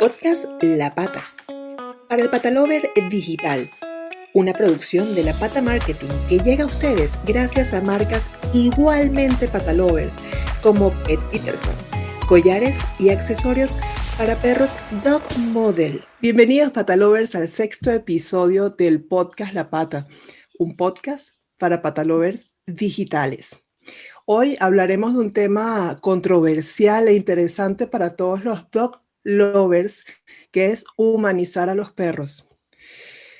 Podcast La Pata. Para el Patalover Digital. Una producción de La Pata Marketing que llega a ustedes gracias a marcas igualmente patalovers como Pet Peterson, collares y accesorios para perros Dog Model. Bienvenidos patalovers al sexto episodio del podcast La Pata, un podcast para patalovers digitales. Hoy hablaremos de un tema controversial e interesante para todos los dog lovers, que es humanizar a los perros.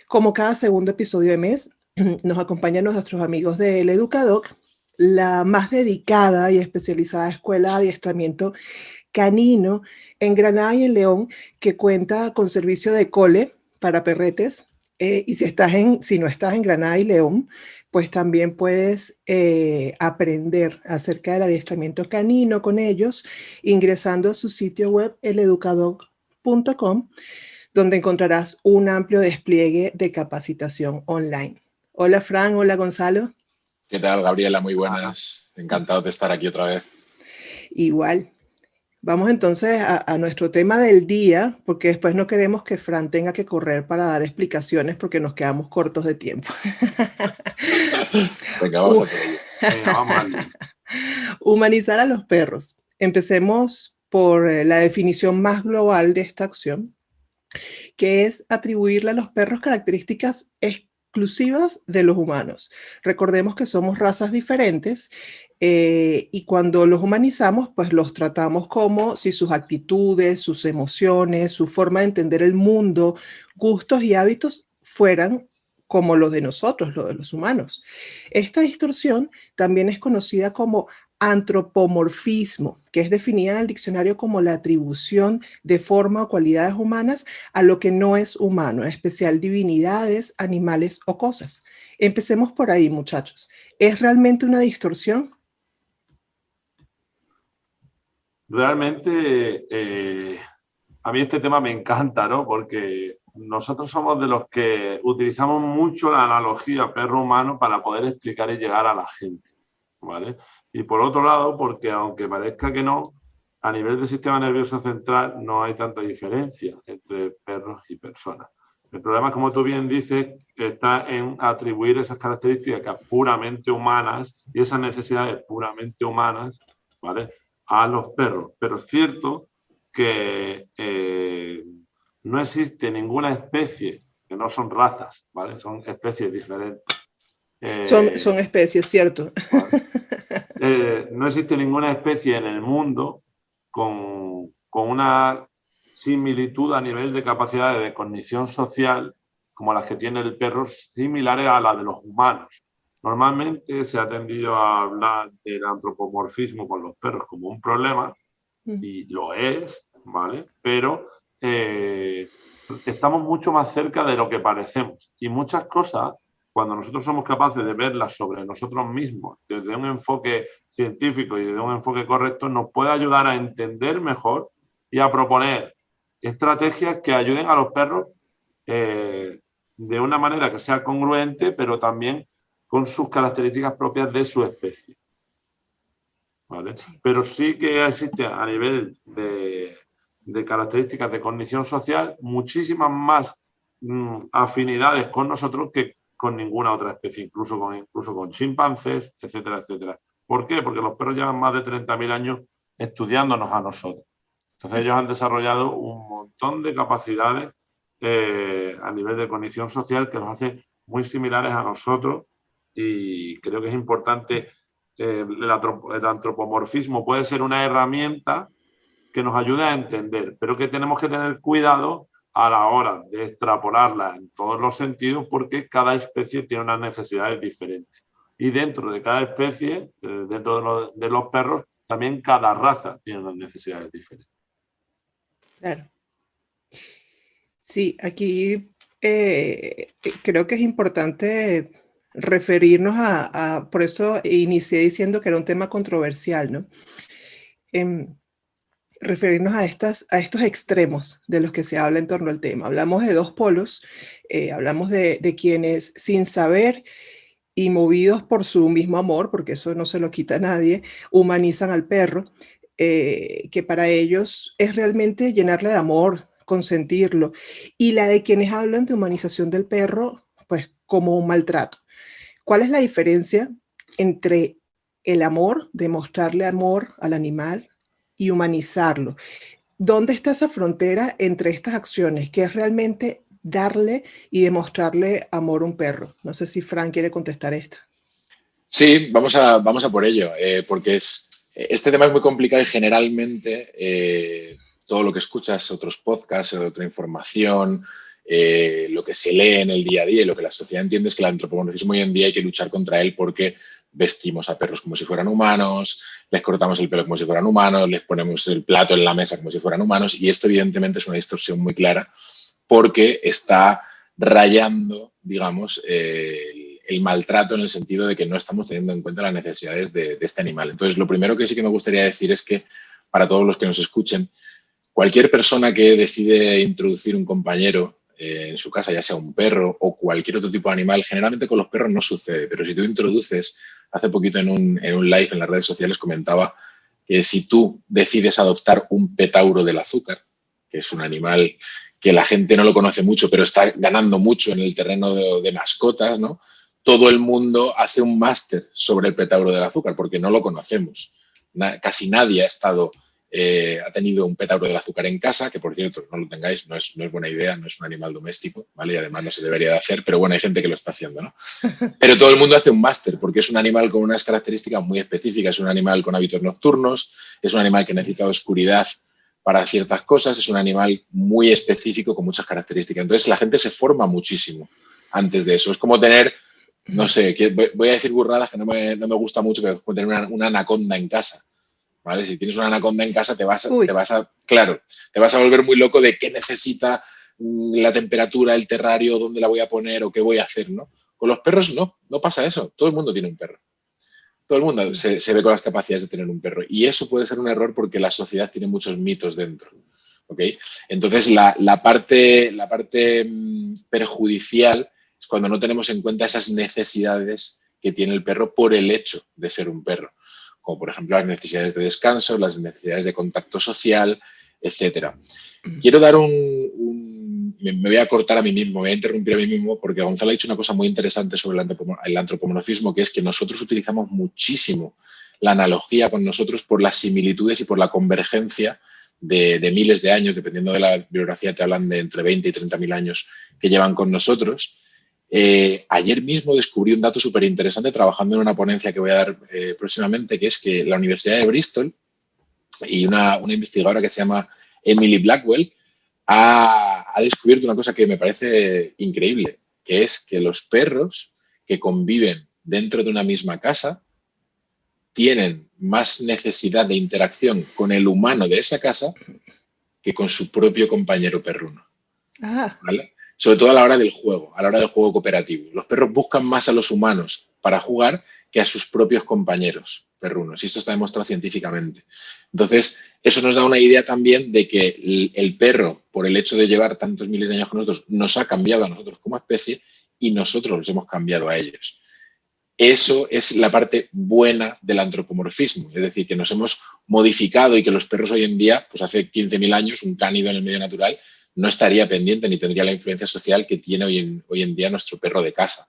Como cada segundo episodio de mes, nos acompañan nuestros amigos del Educadoc, la más dedicada y especializada escuela de adiestramiento canino en Granada y en León, que cuenta con servicio de cole para perretes. Eh, y si, estás en, si no estás en Granada y León, pues también puedes eh, aprender acerca del adiestramiento canino con ellos ingresando a su sitio web eleducador.com, donde encontrarás un amplio despliegue de capacitación online. Hola Fran, hola Gonzalo. ¿Qué tal, Gabriela? Muy buenas. Encantado de estar aquí otra vez. Igual. Vamos entonces a, nuestro tema del día, porque después no queremos que Fran tenga que correr para dar explicaciones porque nos quedamos cortos de tiempo. Venga, vamos, a Humanizar a los perros. Empecemos por eh, la definición más global de esta acción, que es atribuirle a los perros características exclusivas de los humanos. Recordemos que somos razas diferentes eh, y cuando los humanizamos, pues los tratamos como si sus actitudes, sus emociones, su forma de entender el mundo, gustos y hábitos fueran como los de nosotros, los de los humanos. Esta distorsión también es conocida como antropomorfismo, que es definida en el diccionario como la atribución de forma o cualidades humanas a lo que no es humano, en especial divinidades, animales o cosas. Empecemos por ahí, muchachos. ¿Es realmente una distorsión? Realmente, eh, a mí este tema me encanta, ¿no? Porque nosotros somos de los que utilizamos mucho la analogía perro-humano para poder explicar y llegar a la gente, ¿vale? Y por otro lado, porque aunque parezca que no, a nivel del sistema nervioso central no hay tanta diferencia entre perros y personas. El problema, como tú bien dices, está en atribuir esas características puramente humanas y esas necesidades puramente humanas ¿vale? a los perros. Pero es cierto que eh, no existe ninguna especie, que no son razas, ¿vale? son especies diferentes. son, son especies, cierto. Eh, no existe ninguna especie en el mundo con, una similitud a nivel de capacidad de cognición social como las que tiene el perro, similares a las de los humanos. Normalmente se ha tendido a hablar del antropomorfismo con los perros como un problema, mm. y lo es, ¿vale? Pero eh, estamos mucho más cerca de lo que parecemos. Y muchas cosas cuando nosotros somos capaces de verlas sobre nosotros mismos desde un enfoque científico y desde un enfoque correcto, nos puede ayudar a entender mejor y a proponer estrategias que ayuden a los perros eh, de una manera que sea congruente, pero también con sus características propias de su especie. Pero sí que existe a nivel de, de características de cognición social muchísimas más mm, afinidades con nosotros que con ninguna otra especie, incluso con, incluso con chimpancés, etcétera, etcétera. ¿Por qué? Porque los perros llevan más de 30.000 años estudiándonos a nosotros. Entonces ellos han desarrollado un montón de capacidades eh, a nivel de cognición social que los hace muy similares a nosotros y creo que es importante, eh, el, antropomorfismo puede ser una herramienta que nos ayude a entender, pero que tenemos que tener cuidado a la hora de extrapolarla en todos los sentidos porque cada especie tiene unas necesidades diferentes. Y dentro de cada especie, eh, dentro de, los perros, también cada raza tiene unas necesidades diferentes. Claro. Sí, aquí eh, creo que es importante referirnos a, por eso inicié diciendo que era un tema controversial, ¿no? Em, referirnos a, estas, a estos extremos de los que se habla en torno al tema. Hablamos de dos polos, eh, hablamos de, quienes sin saber y movidos por su mismo amor, porque eso no se lo quita a nadie, humanizan al perro. eh, que para ellos es realmente llenarle de amor, consentirlo, y la de quienes hablan de humanización del perro, pues como un maltrato. ¿Cuál es la diferencia entre el amor, demostrarle amor al animal y humanizarlo? ¿Dónde está esa frontera entre estas acciones, que es realmente darle y demostrarle amor a un perro? No sé si Frank quiere contestar esta. Sí, vamos a, vamos a por ello, eh, porque es, este tema es muy complicado y generalmente eh, todo lo que escuchas, otros podcasts, otra información, eh, lo que se lee en el día a día y lo que la sociedad entiende es que el antropomorfismo hoy en día hay que luchar contra él porque vestimos a perros como si fueran humanos, les cortamos el pelo como si fueran humanos, les ponemos el plato en la mesa como si fueran humanos y esto evidentemente es una distorsión muy clara porque está rayando, digamos, el, maltrato en el sentido de que no estamos teniendo en cuenta las necesidades de, este animal. Entonces, lo primero que sí que me gustaría decir es que para todos los que nos escuchen, cualquier persona que decide introducir un compañero en su casa, ya sea un perro o cualquier otro tipo de animal, generalmente con los perros no sucede, pero si tú introduces, hace poquito en un, en un live en las redes sociales comentaba que si tú decides adoptar un petauro del azúcar, que es un animal que la gente no lo conoce mucho, pero está ganando mucho en el terreno de, mascotas, ¿no? Todo el mundo hace un máster sobre el petauro del azúcar porque no lo conocemos. casi nadie ha estado, eh, ha tenido un petauro del azúcar en casa, que por cierto, no lo tengáis, no es, no es buena idea, no es un animal doméstico, ¿vale? Y además no se debería de hacer, pero bueno, hay gente que lo está haciendo, ¿no? Pero todo el mundo hace un máster porque es un animal con unas características muy específicas, es un animal con hábitos nocturnos, es un animal que necesita oscuridad para ciertas cosas, es un animal muy específico con muchas características. Entonces la gente se forma muchísimo antes de eso. Es como tener, no sé, voy a decir burradas que no me, no me gusta mucho, que tener una, anaconda en casa. ¿Vale? Si tienes una anaconda en casa, te vas, a, te vas a, claro, te vas a volver muy loco de qué necesita mm, la temperatura, el terrario, dónde la voy a poner o qué voy a hacer, ¿no? Con los perros no, no pasa eso. Todo el mundo tiene un perro todo el mundo se, ve con las capacidades de tener un perro. Y eso puede ser un error porque la sociedad tiene muchos mitos dentro. ¿okay? Entonces, la, parte, la parte mm, perjudicial es cuando no tenemos en cuenta esas necesidades que tiene el perro por el hecho de ser un perro. Como por ejemplo las necesidades de descanso, las necesidades de contacto social, etc. Quiero dar un me, voy a cortar a mí mismo, me voy a interrumpir a mí mismo, porque Gonzalo ha dicho una cosa muy interesante sobre el, antropomorfismo, que es que nosotros utilizamos muchísimo la analogía con nosotros por las similitudes y por la convergencia de, miles de años, dependiendo de la bibliografía, te hablan de entre 20 y 30 mil años que llevan con nosotros. Eh, ayer mismo descubrí un dato súper interesante trabajando en una ponencia que voy a dar eh, próximamente, que es que la Universidad de Bristol y una, una investigadora que se llama Emily Blackwell ha, descubierto una cosa que me parece increíble, que es que los perros que conviven dentro de una misma casa tienen más necesidad de interacción con el humano de esa casa que con su propio compañero perruno. Ah. Sobre todo a la hora del juego, a la hora del juego cooperativo. Los perros buscan más a los humanos para jugar que a sus propios compañeros perrunos. Y esto está demostrado científicamente. Entonces, eso nos da una idea también de que el, perro, por el hecho de llevar tantos miles de años con nosotros, nos ha cambiado a nosotros como especie y nosotros los hemos cambiado a ellos. Eso es la parte buena del antropomorfismo, es decir, que nos hemos modificado y que los perros hoy en día, pues hace 15.000 años, un cánido en el medio natural, no estaría pendiente ni tendría la influencia social que tiene hoy en, hoy en día nuestro perro de casa.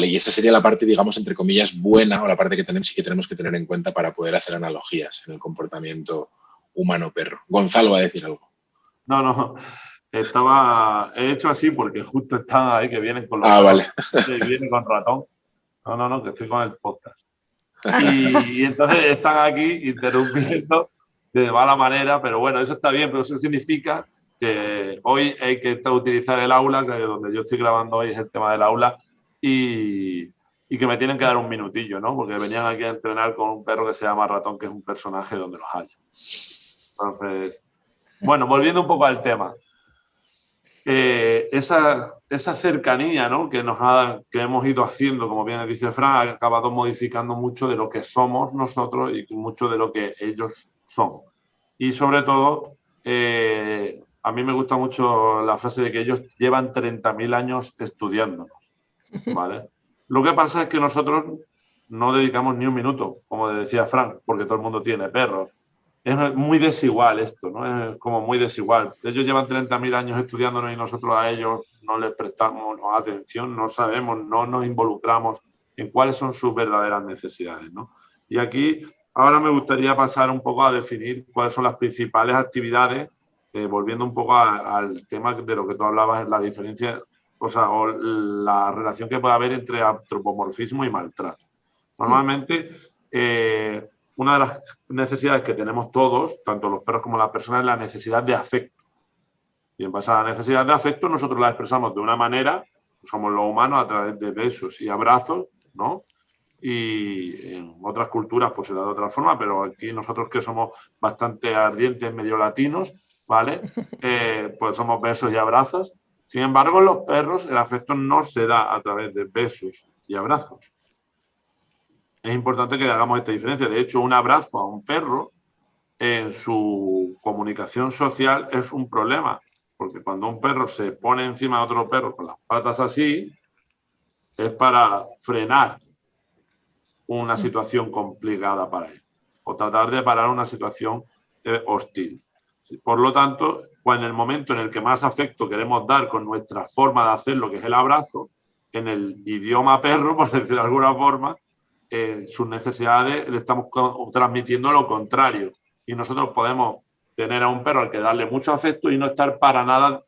Y esa sería la parte, digamos, entre comillas, buena o la parte que tenemos y que tenemos que tener en cuenta para poder hacer analogías en el comportamiento humano-perro. Gonzalo va a decir algo. No, no. Estaba, he hecho así porque justo están ahí que vienen con los ah, vale. que vienen con ratón. No, no, no, que estoy con el podcast. Y, entonces están aquí interrumpiendo de mala manera, pero bueno, eso está bien, pero eso significa que hoy hay que utilizar el aula, que donde yo estoy grabando hoy es el tema del aula, y, que me tienen que dar un minutillo, ¿no? Porque venían aquí a entrenar con un perro que se llama Ratón, que es un personaje donde los hay. Entonces, bueno, volviendo un poco al tema. Eh, esa, esa, cercanía ¿no? que, nos ha, que hemos ido haciendo, como bien dice Fran, ha acabado modificando mucho de lo que somos nosotros y mucho de lo que ellos son. Y sobre todo, eh, a mí me gusta mucho la frase de que ellos llevan 30.000 años estudiándonos. ¿vale? Lo que pasa es que nosotros no dedicamos ni un minuto, como decía Frank, porque todo el mundo tiene perros. es muy desigual esto, ¿no? Es como muy desigual. Ellos llevan 30.000 años estudiándonos y nosotros a ellos no les prestamos atención, no sabemos, no nos involucramos en cuáles son sus verdaderas necesidades, ¿no? Y aquí ahora me gustaría pasar un poco a definir cuáles son las principales actividades, eh, volviendo un poco al tema de lo que tú hablabas, la diferencia, o sea, o la relación que puede haber entre antropomorfismo y maltrato. Normalmente, eh, una de las necesidades que tenemos todos, tanto los perros como las personas, es la necesidad de afecto. Y en base a la necesidad de afecto, nosotros la expresamos de una manera, somos los humanos, a través de besos y abrazos, ¿no? Y en otras culturas, pues se da de otra forma, pero aquí nosotros que somos bastante ardientes, medio latinos, ¿vale? Eh, pues somos besos y abrazos. Sin embargo, en los perros el afecto no se da a través de besos y abrazos es importante que hagamos esta diferencia. De hecho, un abrazo a un perro en su comunicación social es un problema, porque cuando un perro se pone encima de otro perro con las patas así, es para frenar una situación complicada para él o tratar de parar una situación eh, hostil. Por lo tanto, en el momento en el que más afecto queremos dar con nuestra forma de hacer lo que es el abrazo, en el idioma perro, por decirlo de alguna forma, sus necesidades le estamos transmitiendo lo contrario. Y nosotros podemos tener a un perro al que darle mucho afecto y no estar para nada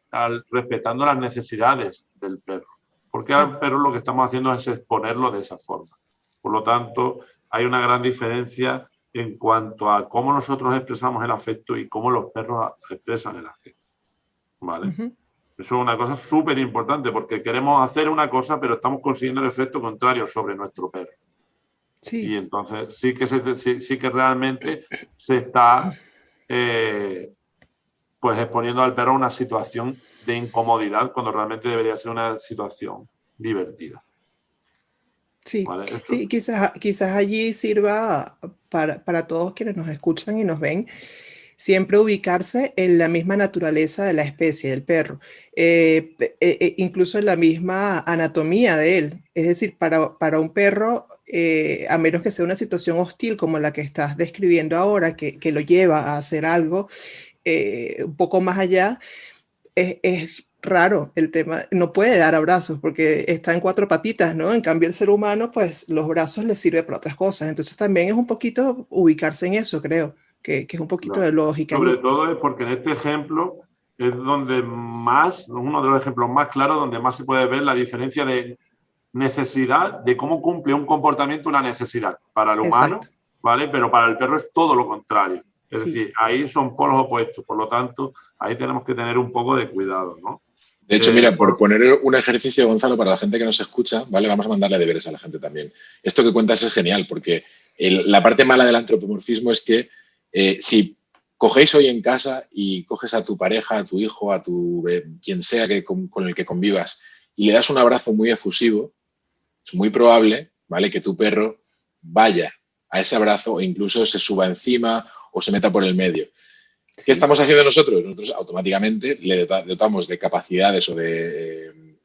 respetando las necesidades del perro. Porque al perro lo que estamos haciendo es exponerlo de esa forma. Por lo tanto, hay una gran diferencia en cuanto a cómo nosotros expresamos el afecto y cómo los perros expresan el afecto. ¿Vale? Eso es una cosa súper importante porque queremos hacer una cosa, pero estamos consiguiendo el efecto contrario sobre nuestro perro. Y entonces sí que, sí, que realmente se está eh, pues exponiendo al perro a una situación de incomodidad cuando realmente debería ser una situación divertida. Sí, sí quizás, quizás allí sirva para, para todos quienes nos escuchan y nos ven siempre ubicarse en la misma naturaleza de la especie del perro, eh, eh, eh, incluso en la misma anatomía de él. Es decir, para, para un perro, a menos que sea una situación hostil como la que estás describiendo ahora, que, que lo lleva a hacer algo un poco más allá, es, es raro el tema, no puede dar abrazos porque está en cuatro patitas, ¿no? En cambio el ser humano, pues los brazos le sirve para otras cosas. Entonces también es un poquito ubicarse en eso, creo que, es un poquito de lógica. Sobre todo es porque en este ejemplo es donde más, uno de los ejemplos más claros, donde más se puede ver la diferencia de necesidad, de cómo cumple un comportamiento una necesidad para el humano, ¿vale? Pero para el perro es todo lo contrario. Es decir, ahí son polos opuestos, por lo tanto, ahí tenemos que tener un poco de cuidado, ¿no? De hecho, mira, por poner un ejercicio, Gonzalo, para la gente que nos escucha, ¿vale? Vamos a mandarle deberes a la gente también. Esto que cuentas es genial, porque la parte mala del antropomorfismo es que eh, si cogéis hoy en casa y coges a tu pareja, a tu hijo, a tu eh, quien sea que, con, el que convivas y le das un abrazo muy efusivo, es muy probable, ¿vale? Que tu perro vaya a ese abrazo e incluso se suba encima o se meta por el medio. ¿Qué estamos haciendo nosotros? Nosotros automáticamente le dotamos de capacidades o de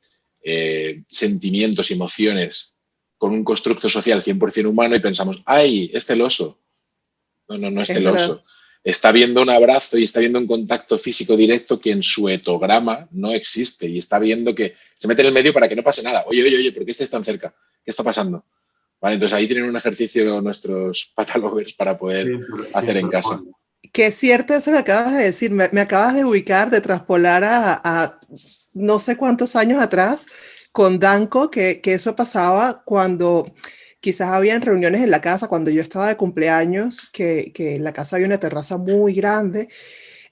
eh, sentimientos y emociones con un constructo social 100% humano y pensamos, ¡ay, es celoso! No, no, no es, celoso. Está viendo un abrazo y está viendo un contacto físico directo que en su etograma no existe y está viendo que se mete en el medio para que no pase nada. Oye, oye, oye, ¿por qué estáis tan cerca? ¿Qué está pasando? Vale, entonces ahí tienen un ejercicio nuestros patalovers para poder hacer en casa. Es cierto eso que acabas de decir, me, acabas de ubicar, de traspolar a, no sé cuántos años atrás con Danco, que, que eso pasaba cuando Quizás habían reuniones en la casa cuando yo estaba de cumpleaños, que, que en la casa había una terraza muy grande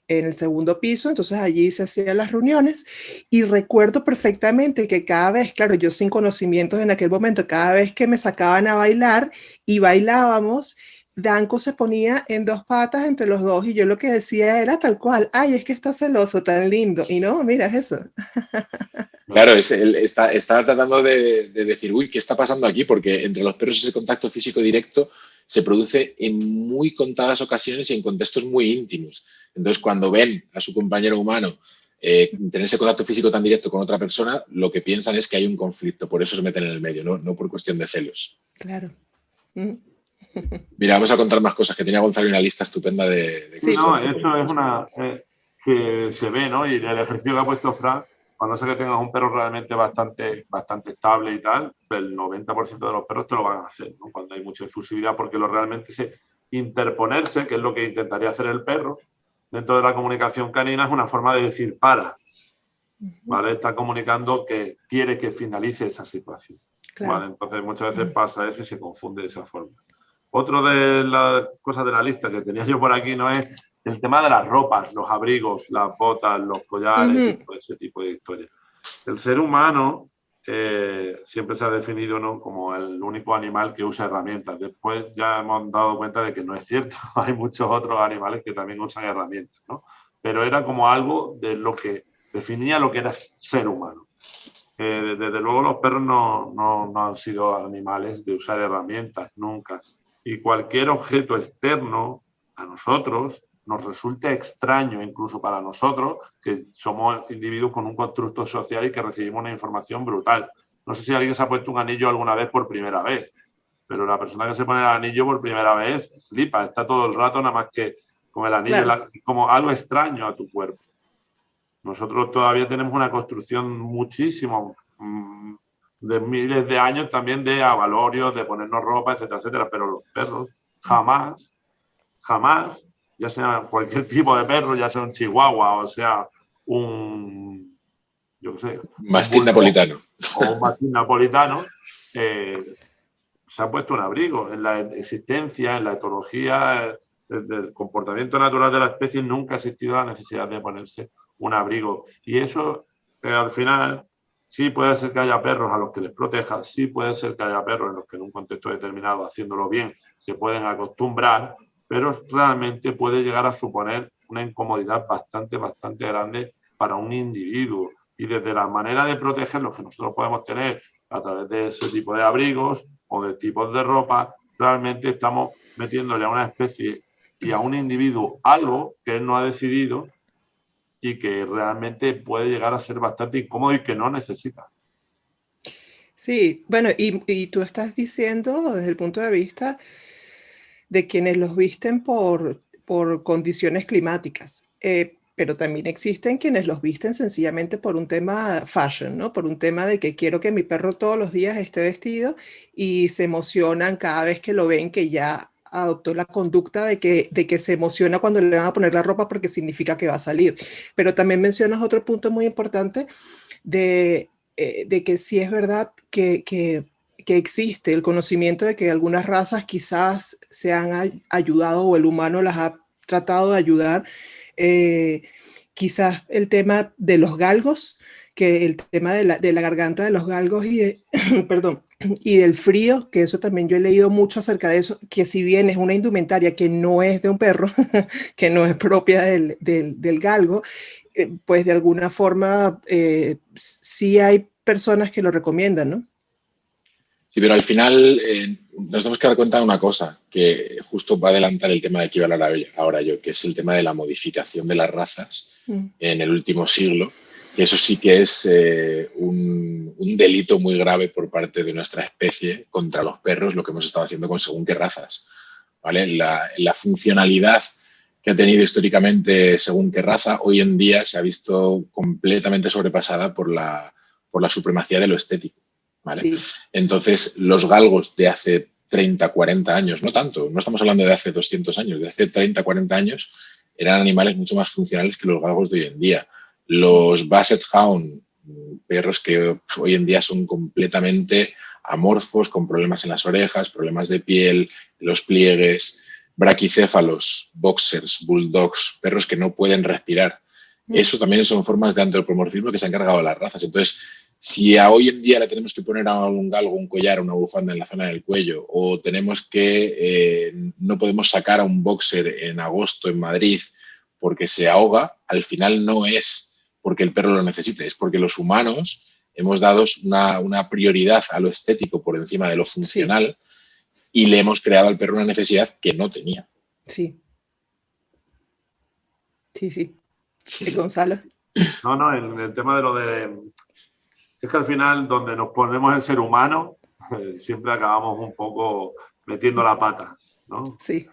en el segundo piso, entonces allí se hacían las reuniones. Y recuerdo perfectamente que cada vez, claro, yo sin conocimientos en aquel momento, cada vez que me sacaban a bailar y bailábamos, Danco se ponía en dos patas entre los dos y yo lo que decía era tal cual, ay, es que está celoso, tan lindo. Y no, mira, es eso. Claro, es, está, está, tratando de, decir, uy, ¿qué está pasando aquí? Porque entre los perros ese contacto físico directo se produce en muy contadas ocasiones y en contextos muy íntimos. Entonces, cuando ven a su compañero humano eh, tener ese contacto físico tan directo con otra persona, lo que piensan es que hay un conflicto, por eso se meten en el medio, no, no por cuestión de celos. Claro. Mm. Mira, vamos a contar más cosas, que tenía Gonzalo una lista estupenda de... sí, no, eso es una... Eh, que se ve, ¿no? Y el ejercicio que ha puesto Frank, cuando sé que tengas un perro realmente bastante, bastante estable y tal, el 90% de los perros te lo van a hacer, ¿no? Cuando hay mucha efusividad, porque lo realmente se interponerse, que es lo que intentaría hacer el perro, dentro de la comunicación canina es una forma de decir para. ¿Vale? Está comunicando que quiere que finalice esa situación. Entonces muchas veces pasa eso y se confunde de esa forma. Otro de las cosas de la lista que tenía yo por aquí no es el tema de las ropas, los abrigos, las botas, los collares, ese tipo de historias. El ser humano eh, siempre se ha definido ¿no? como el único animal que usa herramientas. Después ya hemos dado cuenta de que no es cierto. Hay muchos otros animales que también usan herramientas, ¿no? Pero era como algo de lo que definía lo que era ser humano. Eh, desde luego los perros no, no, no han sido animales de usar herramientas nunca. Y cualquier objeto externo a nosotros nos resulta extraño incluso para nosotros, que somos individuos con un constructo social y que recibimos una información brutal. No sé si alguien se ha puesto un anillo alguna vez por primera vez, pero la persona que se pone el anillo por primera vez flipa, está todo el rato nada más que con el anillo, como algo extraño a tu cuerpo. Nosotros todavía tenemos una construcción muchísimo mm, de miles de años también de avalorios, de ponernos ropa, etcétera, etcétera, pero los perros jamás, jamás ya sea cualquier tipo de perro, ya sea un chihuahua o sea un, yo qué sé, mastín napolitano. O un mastín napolitano, eh, se ha puesto un abrigo. En la existencia, en la etología, del comportamiento natural de la especie, nunca ha existido la necesidad de ponerse un abrigo. Y eso, eh, al final, sí puede ser que haya perros a los que les proteja, sí puede ser que haya perros en los que en un contexto determinado, haciéndolo bien, se pueden acostumbrar, pero realmente puede llegar a suponer una incomodidad bastante, bastante grande para un individuo. Y desde la manera de protegerlos que nosotros podemos tener a través de ese tipo de abrigos o de tipos de ropa, realmente estamos metiéndole a una especie y a un individuo algo que él no ha decidido y que realmente puede llegar a ser bastante incómodo y que no necesita. Sí, bueno, y, tú estás diciendo desde el punto de vista de quienes los visten por, por condiciones climáticas. Eh, pero también existen quienes los visten sencillamente por un tema fashion, ¿no? Por un tema de que quiero que mi perro todos los días esté vestido y se emocionan cada vez que lo ven que ya adoptó la conducta de que, de que se emociona cuando le van a poner la ropa porque significa que va a salir. Pero también mencionas otro punto muy importante de, eh, de que sí es verdad que, que que existe el conocimiento de que algunas razas quizás se han ayudado o el humano las ha tratado de ayudar. Eh, quizás el tema de los galgos, que el tema de la, de la garganta de los galgos y, perdón, y del frío, que eso también yo he leído mucho acerca de eso, que si bien es una indumentaria que no es de un perro, que no es propia del, del, del galgo, eh, pues de alguna forma eh, sí hay personas que lo recomiendan, ¿no? Sí, pero al final eh, nos tenemos que dar cuenta de una cosa, que justo va a adelantar el tema de que iba a hablar ahora yo, que es el tema de la modificación de las razas mm. en el último siglo. Y eso sí que es eh, un, delito muy grave por parte de nuestra especie contra los perros, lo que hemos estado haciendo con según qué razas. ¿vale? La, la funcionalidad que ha tenido históricamente según qué raza, hoy en día se ha visto completamente sobrepasada por la, por la supremacía de lo estético. Entonces, los galgos de hace 30, 40 años, no tanto, no estamos hablando de hace 200 años, de hace 30, 40 años, eran animales mucho más funcionales que los galgos de hoy en día. Los Basset Hound, perros que hoy en día son completamente amorfos, con problemas en las orejas, problemas de piel, los pliegues, braquicéfalos, boxers, bulldogs, perros que no pueden respirar. Mm. Eso también son formas de antropomorfismo que se han cargado las razas. Entonces, si a hoy en día le tenemos que poner a un galgo un collar, una bufanda en la zona del cuello, o tenemos que eh, no podemos sacar a un boxer en agosto en Madrid porque se ahoga, al final no es porque el perro lo necesite, es porque los humanos hemos dado una, prioridad a lo estético por encima de lo funcional y le hemos creado al perro una necesidad que no tenía. Sí. Sí, sí. sí Gonzalo. No, no, en el tema de lo de es que al final, donde nos ponemos el ser humano, siempre acabamos un poco metiendo la pata, ¿no? Sí.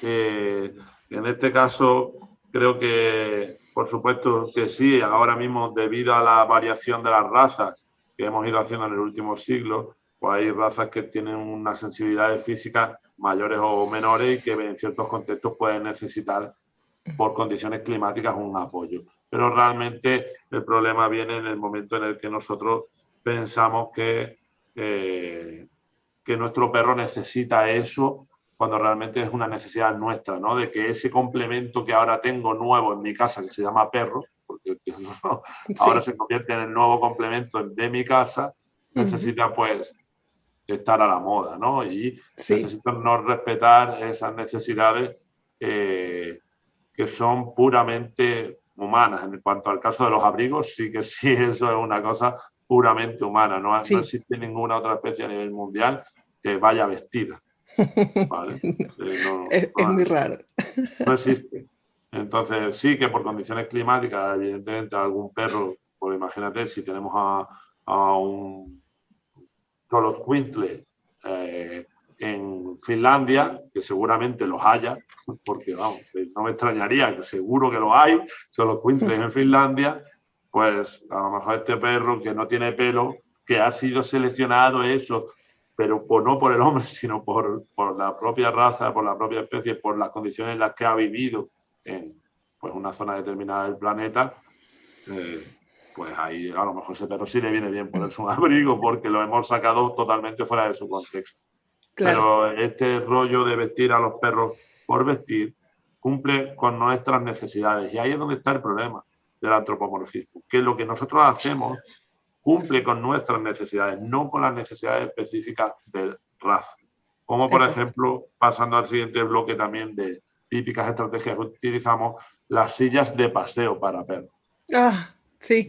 Eh, en este caso, creo que, por supuesto que sí, ahora mismo, debido a la variación de las razas que hemos ido haciendo en el último siglo, pues hay razas que tienen una sensibilidad física mayores o menores y que en ciertos contextos pueden necesitar por condiciones climáticas un apoyo. Pero realmente el problema viene en el momento en el que nosotros pensamos que, eh, que nuestro perro necesita eso cuando realmente es una necesidad nuestra, ¿no? De que ese complemento que ahora tengo nuevo en mi casa, que se llama perro, porque ahora se convierte en el nuevo complemento de mi casa, necesita pues estar a la moda, ¿no? Y necesito no respetar esas necesidades eh, que son puramente humanas. En cuanto al caso de los abrigos, sí que sí, eso es una cosa puramente humana. No, no existe ninguna otra especie a nivel mundial que vaya vestida. Eh, es, muy raro. No existe. Entonces, sí que por condiciones climáticas, evidentemente, algún perro, pues imagínate, si tenemos a, a un los eh, en Finlandia, que seguramente los haya, porque vamos, no me extrañaría, que seguro que los hay, los Quintles en Finlandia, pues a lo mejor este perro que no tiene pelo, que ha sido seleccionado eso pero por, no por el hombre, sino por, por, la propia raza, por la propia especie, por las condiciones en las que ha vivido en pues, una zona determinada del planeta, eh, pues ahí a lo mejor ese perro sí le viene bien ponerse un abrigo porque lo hemos sacado totalmente fuera de su contexto. Pero este rollo de vestir a los perros por vestir cumple con nuestras necesidades y ahí es donde está el problema del antropomorfismo, que lo que nosotros hacemos cumple con nuestras necesidades, no con las necesidades específicas de raza. Como por ejemplo, pasando al siguiente bloque también de típicas estrategias que utilizamos, las sillas de paseo para perros. Ah, sí.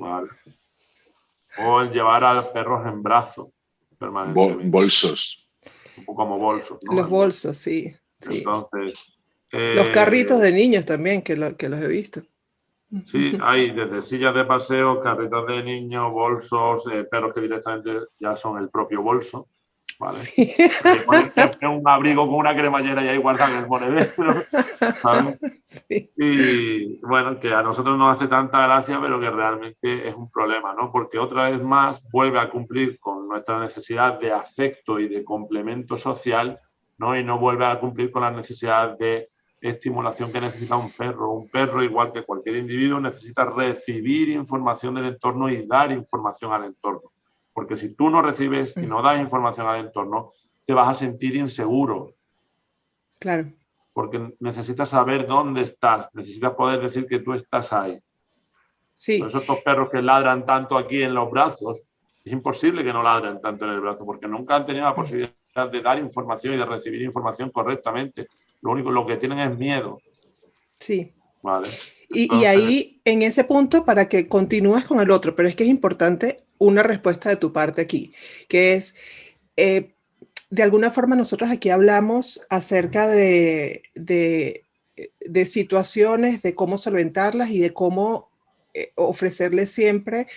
O el llevar a perros en brazos. bolsos. Como bolsos. Los bolsos, sí. Entonces. los carritos eh, de niños también, que, que los he visto. Sí, hay desde sillas de paseo, carritos de niños, bolsos, eh, perros que directamente ya son el propio bolso. ¿vale? un abrigo con una cremallera y ahí guardan el monedero. Y bueno, que a nosotros nos hace tanta gracia, pero que realmente es un problema, ¿no? Porque otra vez más vuelve a cumplir con nuestra necesidad de afecto y de complemento social, ¿no? Y no vuelve a cumplir con la necesidad de estimulación que necesita un perro. Un perro, igual que cualquier individuo, necesita recibir información del entorno y dar información al entorno. Porque si tú no recibes y no das información al entorno, te vas a sentir inseguro. Claro. Porque necesitas saber dónde estás, necesitas poder decir que tú estás ahí. Sí. Por eso estos perros que ladran tanto aquí en los brazos, es imposible que no ladren tanto en el brazo, porque nunca han tenido la posibilidad de dar información y de recibir información correctamente. Lo único, lo que tienen es miedo. Sí. Vale. Y, ahí, en ese punto, para que continúes con el otro, pero es que es importante una respuesta de tu parte aquí, que es, eh, de alguna forma nosotros aquí hablamos acerca de, de, situaciones, de cómo solventarlas y de cómo eh, ofrecerles siempre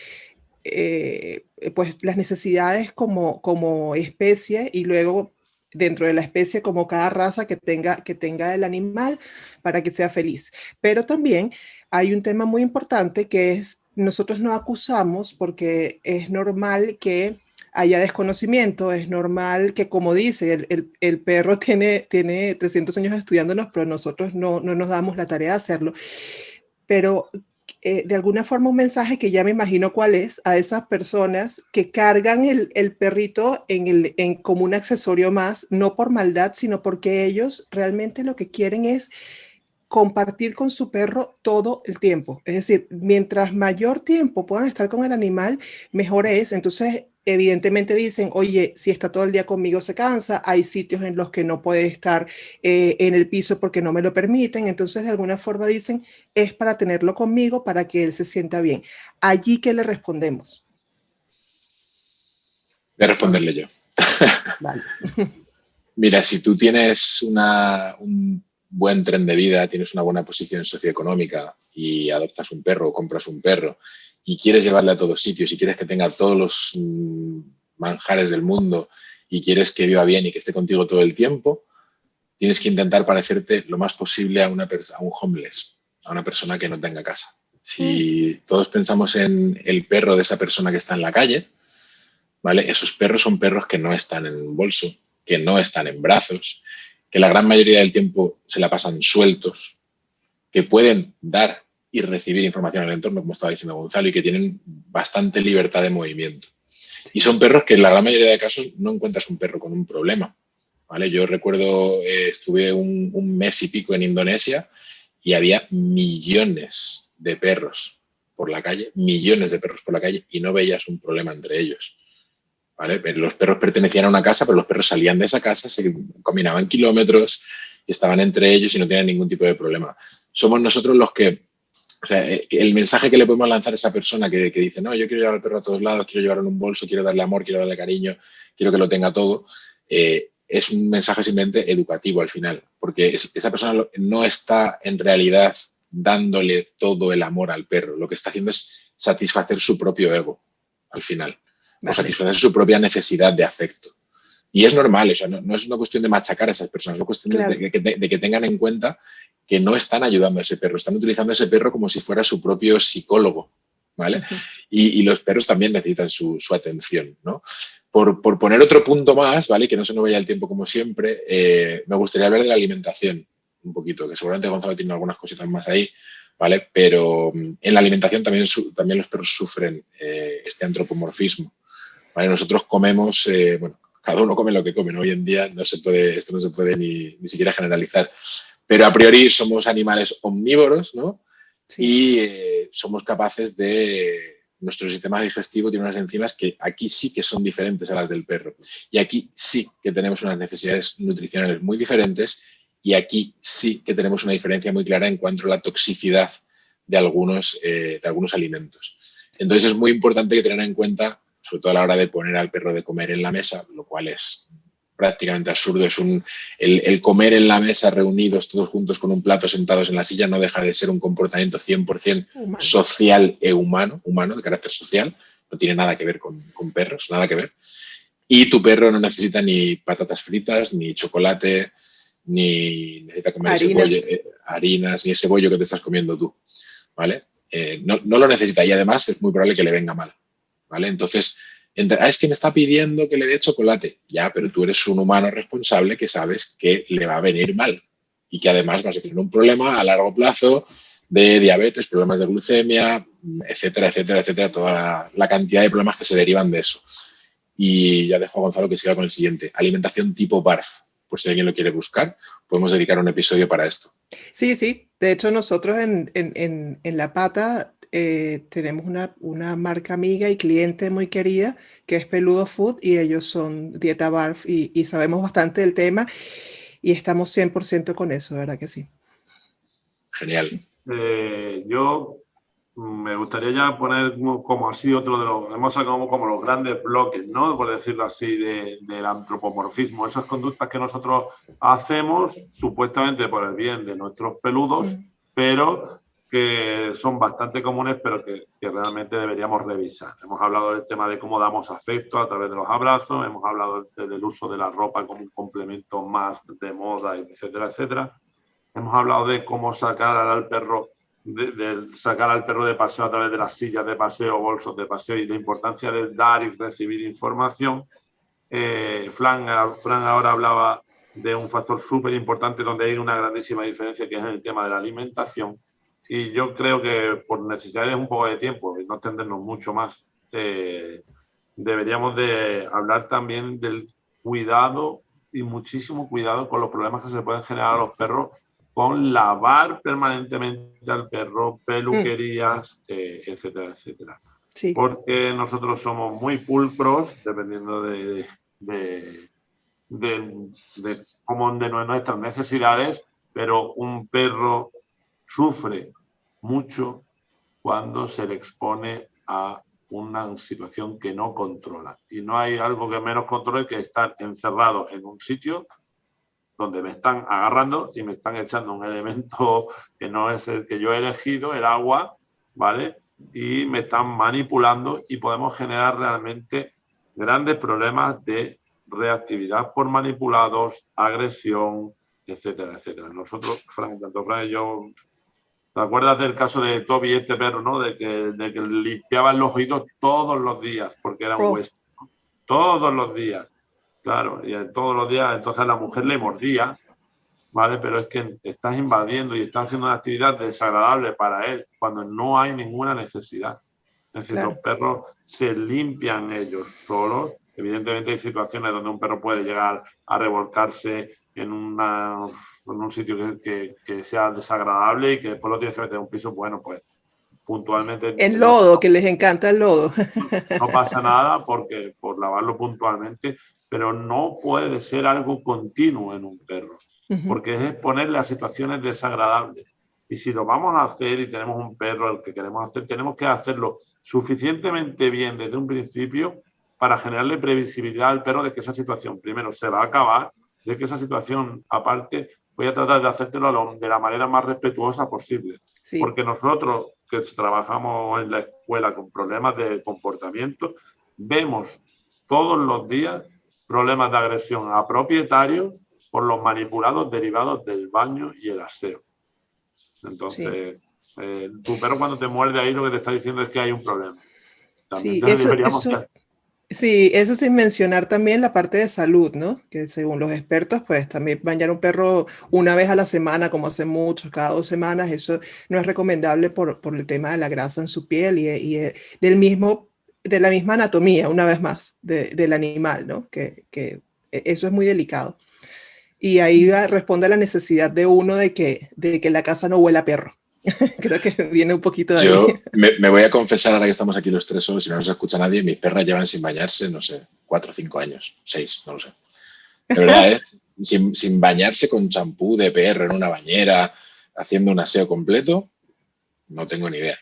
eh, pues las necesidades como, como especie y luego dentro de la especie como cada raza que tenga, que tenga el animal para que sea feliz. Pero también hay un tema muy importante que es nosotros no acusamos porque es normal que haya desconocimiento, es normal que como dice, el, perro tiene, tiene 300 años estudiándonos, pero nosotros no, no nos damos la tarea de hacerlo. Pero eh, de alguna forma un mensaje que ya me imagino cuál es a esas personas que cargan el, perrito en el, en, como un accesorio más, no por maldad, sino porque ellos realmente lo que quieren es compartir con su perro todo el tiempo. Es decir, mientras mayor tiempo puedan estar con el animal, mejor es. Entonces, evidentemente dicen, oye, si está todo el día conmigo se cansa, hay sitios en los que no puede estar eh, en el piso porque no me lo permiten, entonces de alguna forma dicen, es para tenerlo conmigo para que él se sienta bien. Allí, ¿qué le respondemos? Voy a responderle yo. Mira, si tú tienes un buen tren de vida, tienes una buena posición socioeconómica y adoptas un perro o compras un perro y quieres llevarle a todos sitios y quieres que tenga todos los mm, manjares del mundo y quieres que viva bien y que esté contigo todo el tiempo, tienes que intentar parecerte lo más posible a, una, a un homeless, a una persona que no tenga casa. Si mm. todos pensamos en el perro de esa persona que está en la calle, ¿vale? Esos perros son perros que no están en un bolso, que no están en brazos, que la gran mayoría del tiempo se la pasan sueltos, que pueden dar y recibir información al entorno, como estaba diciendo Gonzalo, y que tienen bastante libertad de movimiento. Y son perros que en la gran mayoría de casos no encuentras un perro con un problema. ¿vale? Yo recuerdo, eh, estuve un, mes y pico en Indonesia y había millones de perros por la calle, millones de perros por la calle y no veías un problema entre ellos. ¿vale? Los perros pertenecían a una casa, pero los perros salían de esa casa, se combinaban kilómetros, estaban entre ellos y no tenían ningún tipo de problema. Somos nosotros los que o sea, eh, el mensaje que le podemos lanzar a esa persona que, dice, no, yo quiero llevar al perro a todos lados, quiero llevarlo en un bolso, quiero darle amor, quiero darle cariño, quiero que lo tenga todo, eh, es un mensaje simplemente educativo al final, porque esa persona no está en realidad dándole todo el amor al perro, lo que está haciendo es satisfacer su propio ego al final, o satisfacer su propia necesidad de afecto. Y es normal, o sea, no, es una cuestión de machacar a esas personas, es una cuestión de, que tengan en cuenta que no están ayudando a ese perro, están utilizando a ese perro como si fuera su propio psicólogo, ¿vale? y, los perros también necesitan su, atención, ¿no? Por, poner otro punto más, ¿vale? Que no se nos vaya el tiempo como siempre, eh, me gustaría hablar de la alimentación un poquito, que seguramente Gonzalo tiene algunas cositas más ahí, ¿vale? Pero mm, en la alimentación también, también los perros sufren eh, este antropomorfismo, ¿vale? Nosotros comemos, eh, bueno, cada uno come lo que come, Hoy en día no se puede, esto no se puede ni, ni siquiera generalizar, pero a priori somos animales omnívoros, ¿no? Y eh, somos capaces de... Nuestro sistema digestivo tiene unas enzimas que aquí sí que son diferentes a las del perro. Y aquí sí que tenemos unas necesidades nutricionales muy diferentes y aquí sí que tenemos una diferencia muy clara en cuanto a la toxicidad de algunos, eh, de algunos alimentos. Entonces es muy importante que tener en cuenta, sobre todo a la hora de poner al perro de comer en la mesa, lo cual es prácticamente absurdo. Es un, el, comer en la mesa reunidos todos juntos con un plato sentados en la silla no deja de ser un comportamiento 100% social e humano, humano, de carácter social. No tiene nada que ver con, perros, nada que ver. Y tu perro no necesita ni patatas fritas, ni chocolate, ni necesita comer harinas. Eh, harinas, ni ese bollo que te estás comiendo tú. ¿Vale? Eh, no, no, lo necesita y además es muy probable que le venga mal. ¿Vale? Entonces, Ah, es que me está pidiendo que le dé chocolate. Ya, pero tú eres un humano responsable que sabes que le va a venir mal y que además vas a tener un problema a largo plazo de diabetes, problemas de glucemia, etcétera, etcétera, etcétera, toda la, cantidad de problemas que se derivan de eso. Y ya dejo a Gonzalo que siga con el siguiente. Alimentación tipo BARF. Pues si alguien lo quiere buscar, podemos dedicar un episodio para esto. Sí, sí. De hecho, nosotros en, en, en La Pata eh, tenemos una, una, marca amiga y cliente muy querida que es Peludo Food y ellos son Dieta Barf y, y sabemos bastante del tema y estamos 100% con eso, ¿verdad que sí? Genial. Eh, yo me gustaría ya poner como, así otro de los, hemos sacado como, los grandes bloques, ¿no? Por decirlo así, del antropomorfismo, esas conductas que nosotros hacemos supuestamente por el bien de nuestros peludos, mm. pero que son bastante comunes, pero que, realmente deberíamos revisar. Hemos hablado del tema de cómo damos afecto a través de los abrazos, hemos hablado del, uso de la ropa como un complemento más de moda, etcétera, etcétera. Hemos hablado de cómo sacar al perro de, sacar al perro de paseo a través de las sillas de paseo, bolsos de paseo y la importancia de dar y recibir información. Eh, Fran, Fran ahora hablaba de un factor súper importante donde hay una grandísima diferencia que es el tema de la alimentación y yo creo que por necesidades un poco de tiempo y no extendernos mucho más, eh, deberíamos de hablar también del cuidado y muchísimo cuidado con los problemas que se pueden generar a los perros con lavar permanentemente al perro, peluquerías, eh, etcétera, etcétera. Porque nosotros somos muy pulcros, dependiendo de, de, de, de nuestras necesidades, pero un perro sufre mucho cuando se le expone a una situación que no controla. Y no hay algo que menos controle que estar encerrado en un sitio donde me están agarrando y me están echando un elemento que no es el que yo he elegido, el agua, ¿vale? Y me están manipulando y podemos generar realmente grandes problemas de reactividad por manipulados, agresión, etcétera, etcétera. Nosotros, Frank, tanto Frank y yo, ¿te acuerdas del caso de Toby, este perro, no? De que, de que limpiaba los oídos todos los días porque era un oh. hueso. Todos los días. Claro, y todos los días, entonces la mujer le mordía, ¿vale? Pero es que estás invadiendo y estás haciendo una actividad desagradable para él cuando no hay ninguna necesidad. Es decir, los perros se limpian ellos solos. Evidentemente hay situaciones donde un perro puede llegar a revolcarse en, una, en un sitio que, que, sea desagradable y que después lo tienes que meter en un piso, bueno, pues puntualmente. El lodo, que les encanta el lodo. No pasa nada porque por lavarlo puntualmente, pero no puede ser algo continuo en un perro, porque es exponerle a situaciones desagradables. Y si lo vamos a hacer y tenemos un perro al que queremos hacer, tenemos que hacerlo suficientemente bien desde un principio para generarle previsibilidad al perro de que esa situación primero se va a acabar, de que esa situación aparte voy a tratar de hacértelo de la manera más respetuosa posible. Porque nosotros que trabajamos en la escuela con problemas de comportamiento, vemos todos los días problemas de agresión a propietarios por los manipulados derivados del baño y el aseo. Entonces, eh, tu perro cuando te muerde ahí lo que te está diciendo es que hay un problema. sí, eso, sí, eso sin mencionar también la parte de salud, ¿no? Que según los expertos, pues también bañar un perro una vez a la semana, como hace muchos, cada dos semanas, eso no es recomendable por, por el tema de la grasa en su piel y, y eh, del mismo, de la misma anatomía, una vez más, de, del animal, ¿no? Que, que e, eso es muy delicado. Y ahí responde a la necesidad de uno de que, de que la casa no huela a perro. Creo que viene un poquito de Yo Me, voy a confesar ahora que estamos aquí los tres solos y no nos escucha nadie. Mis perras llevan sin bañarse, no sé, cuatro o cinco años, seis, no lo sé. De verdad, ¿eh? sin, sin bañarse con champú de perro en una bañera, haciendo un aseo completo, no tengo ni idea.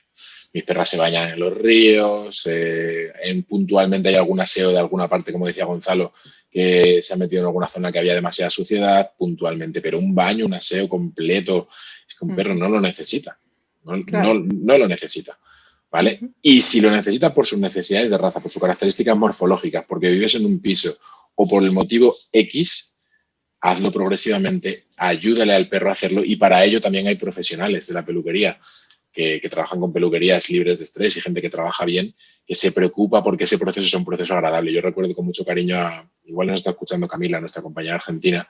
Mis perras se bañan en los ríos, eh, en, puntualmente hay algún aseo de alguna parte, como decía Gonzalo, que se ha metido en alguna zona que había demasiada suciedad puntualmente, pero un baño, un aseo completo, es que un mm. perro no lo necesita, no, lo necesita. ¿Vale? Y si lo necesita por sus necesidades de raza, por sus características morfológicas, porque vives en un piso o por el motivo X, hazlo progresivamente, ayúdale al perro a hacerlo y para ello también hay profesionales de la peluquería que, trabajan con peluquerías libres de estrés y gente que trabaja bien, que se preocupa porque ese proceso es un proceso agradable. Yo recuerdo con mucho cariño, a, igual nos está escuchando Camila, nuestra compañera argentina,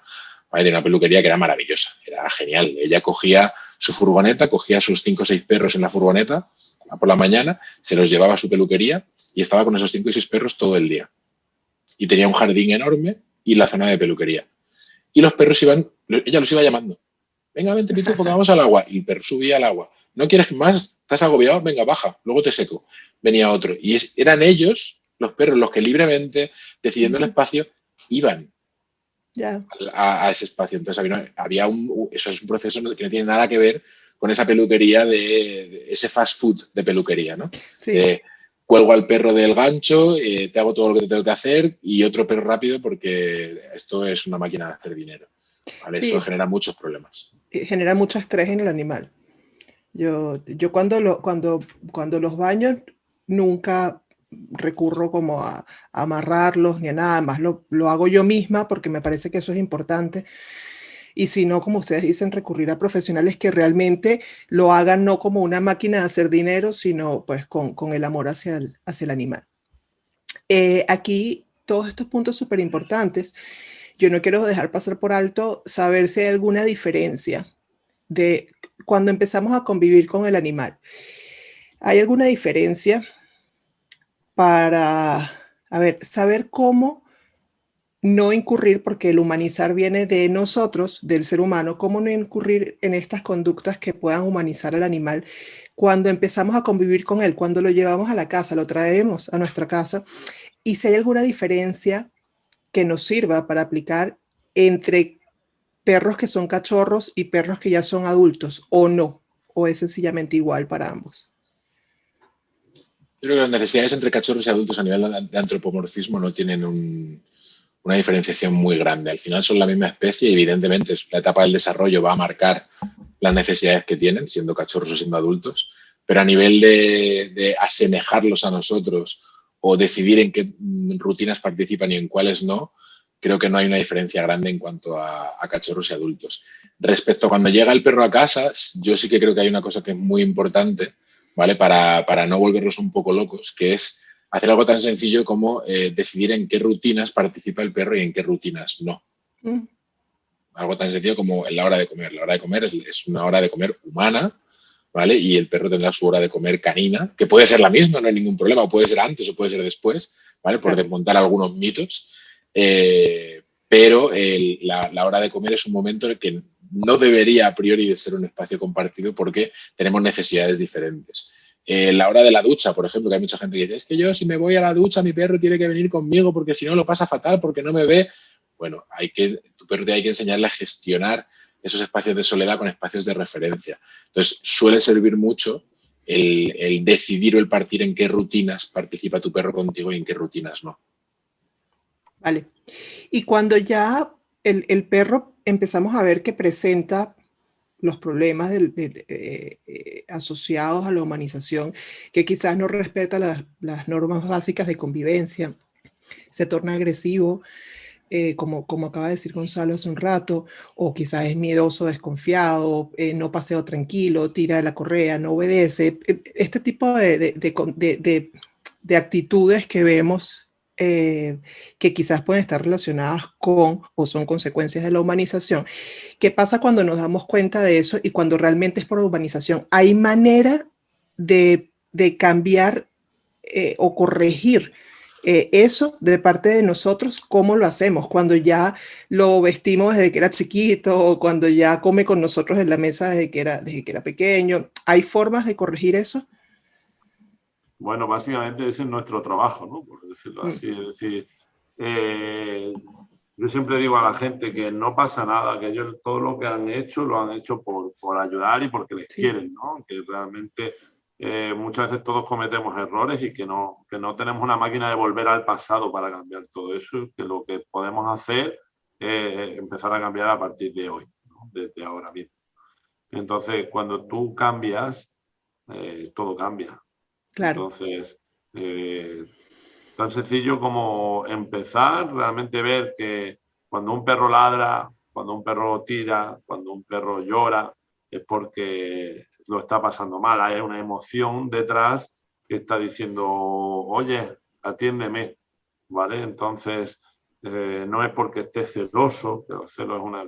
de una peluquería que era maravillosa, era genial. Ella cogía su furgoneta, cogía sus cinco o seis perros en la furgoneta por la mañana, se los llevaba a su peluquería y estaba con esos cinco o seis perros todo el día. Y tenía un jardín enorme y la zona de peluquería. Y los perros iban, ella los iba llamando. Venga, vente, pitufo, que vamos al agua. Y el perro subía al agua no quieres más, estás agobiado, venga, baja, luego te seco. Venía otro. Y eran ellos, los perros, los que libremente, decidiendo el espacio, iban a, ese espacio. Entonces había, un, eso es un proceso que no tiene nada que ver con esa peluquería de, ese fast food de peluquería, ¿no? cuelgo al perro del gancho, eh, te hago todo lo que te tengo que hacer y otro perro rápido porque esto es una máquina de hacer dinero. Eso genera muchos problemas. Genera mucho estrés en el animal. Yo, yo cuando, lo, cuando, cuando los baño nunca recurro como a, amarrarlos ni a nada más, lo, lo, hago yo misma porque me parece que eso es importante. Y si no, como ustedes dicen, recurrir a profesionales que realmente lo hagan no como una máquina de hacer dinero, sino pues con, con el amor hacia el, hacia el animal. Eh, aquí todos estos puntos súper importantes. Yo no quiero dejar pasar por alto saber si hay alguna diferencia de cuando empezamos a convivir con el animal. ¿Hay alguna diferencia para, a ver, saber cómo no incurrir, porque el humanizar viene de nosotros, del ser humano, cómo no incurrir en estas conductas que puedan humanizar al animal cuando empezamos a convivir con él, cuando lo llevamos a la casa, lo traemos a nuestra casa, y si hay alguna diferencia que nos sirva para aplicar entre perros que son cachorros y perros que ya son adultos o no? ¿O es sencillamente igual para ambos? creo que las necesidades entre cachorros y adultos a nivel de antropomorfismo no tienen una diferenciación muy grande. Al final son la misma especie y evidentemente la etapa del desarrollo va a marcar las necesidades que tienen, siendo cachorros o siendo adultos, pero a nivel de, de asemejarlos a nosotros o decidir en qué rutinas participan y en cuáles no, creo que no hay una diferencia grande en cuanto a, cachorros y adultos. Respecto a cuando llega el perro a casa, yo sí que creo que hay una cosa que es muy importante, ¿vale? Para, no volverlos un poco locos, que es hacer algo tan sencillo como eh, decidir en qué rutinas participa el perro y en qué rutinas no. Mm. Algo tan sencillo como en la hora de comer. La hora de comer es, una hora de comer humana, ¿vale? Y el perro tendrá su hora de comer canina, que puede ser la misma, no hay ningún problema, o puede ser antes o puede ser después, ¿vale? Por desmontar algunos mitos. Eh, pero la, hora de comer es un momento en el que no debería a priori de ser un espacio compartido porque tenemos necesidades diferentes. Eh, la hora de la ducha, por ejemplo, que hay mucha gente que dice, es que yo si me voy a la ducha, mi perro tiene que venir conmigo porque si no lo pasa fatal, porque no me ve. Bueno, hay que, tu perro hay que enseñarle a gestionar esos espacios de soledad con espacios de referencia. Entonces, suele servir mucho el, el decidir o el partir en qué rutinas participa tu perro contigo y en qué rutinas no. Vale. Y cuando ya el, perro empezamos a ver que presenta los problemas eh, eh, asociados a la humanización, que quizás no respeta las, normas básicas de convivencia, se torna agresivo, eh, como, como acaba de decir Gonzalo hace un rato, o quizás es miedoso, desconfiado, no paseo tranquilo, tira de la correa, no obedece. Este tipo de, de actitudes que vemos eh, que quizás pueden estar relacionadas con o son consecuencias de la humanización. ¿Qué pasa cuando nos damos cuenta de eso y cuando realmente es por humanización? ¿Hay manera de, cambiar eh, o corregir eh, eso de parte de nosotros? ¿Cómo lo hacemos? Cuando ya lo vestimos desde que era chiquito o cuando ya come con nosotros en la mesa desde que era, desde que era pequeño. ¿Hay formas de corregir eso? Bueno, básicamente ese es nuestro trabajo, ¿no? Por decirlo mm. así. Es decir, eh, yo siempre digo a la gente que no pasa nada, que ellos todo lo que han hecho lo han hecho por, por ayudar y porque les quieren, ¿no? Que realmente eh, muchas veces todos cometemos errores y que no, que no tenemos una máquina de volver al pasado para cambiar todo eso, que lo que podemos hacer es empezar a cambiar a partir de hoy, desde ahora mismo. Entonces, cuando tú cambias, eh, todo cambia. Entonces, eh, tan sencillo como empezar, realmente ver que cuando un perro ladra, cuando un perro tira, cuando un perro llora, es porque lo está pasando mal. Hay una emoción detrás que está diciendo, oye, atiéndeme, ¿vale? Entonces, eh, no es porque esté celoso, que el celo es una,